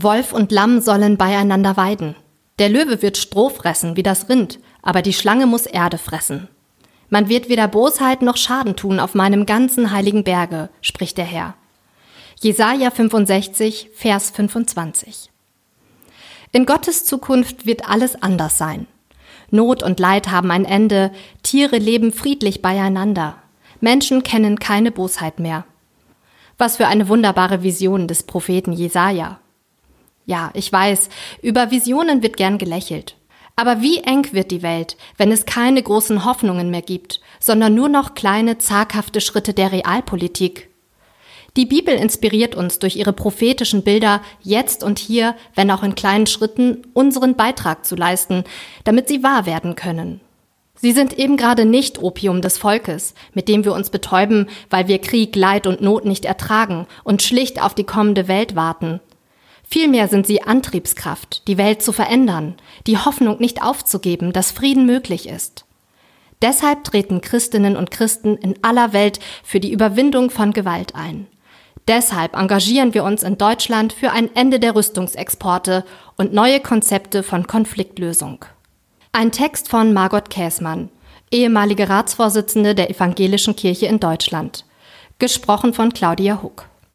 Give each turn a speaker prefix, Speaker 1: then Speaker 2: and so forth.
Speaker 1: Wolf und Lamm sollen beieinander weiden. Der Löwe wird Stroh fressen wie das Rind, aber die Schlange muss Erde fressen. Man wird weder Bosheit noch Schaden tun auf meinem ganzen heiligen Berge, spricht der Herr. Jesaja 65, Vers 25. In Gottes Zukunft wird alles anders sein. Not und Leid haben ein Ende, Tiere leben friedlich beieinander, Menschen kennen keine Bosheit mehr. Was für eine wunderbare Vision des Propheten Jesaja. Ja, ich weiß, über Visionen wird gern gelächelt. Aber wie eng wird die Welt, wenn es keine großen Hoffnungen mehr gibt, sondern nur noch kleine, zaghafte Schritte der Realpolitik? Die Bibel inspiriert uns durch ihre prophetischen Bilder, jetzt und hier, wenn auch in kleinen Schritten, unseren Beitrag zu leisten, damit sie wahr werden können. Sie sind eben gerade nicht Opium des Volkes, mit dem wir uns betäuben, weil wir Krieg, Leid und Not nicht ertragen und schlicht auf die kommende Welt warten, Vielmehr sind sie Antriebskraft, die Welt zu verändern, die Hoffnung nicht aufzugeben, dass Frieden möglich ist. Deshalb treten Christinnen und Christen in aller Welt für die Überwindung von Gewalt ein. Deshalb engagieren wir uns in Deutschland für ein Ende der Rüstungsexporte und neue Konzepte von Konfliktlösung. Ein Text von Margot Käßmann, ehemalige Ratsvorsitzende der Evangelischen Kirche in Deutschland. Gesprochen von Claudia Huck.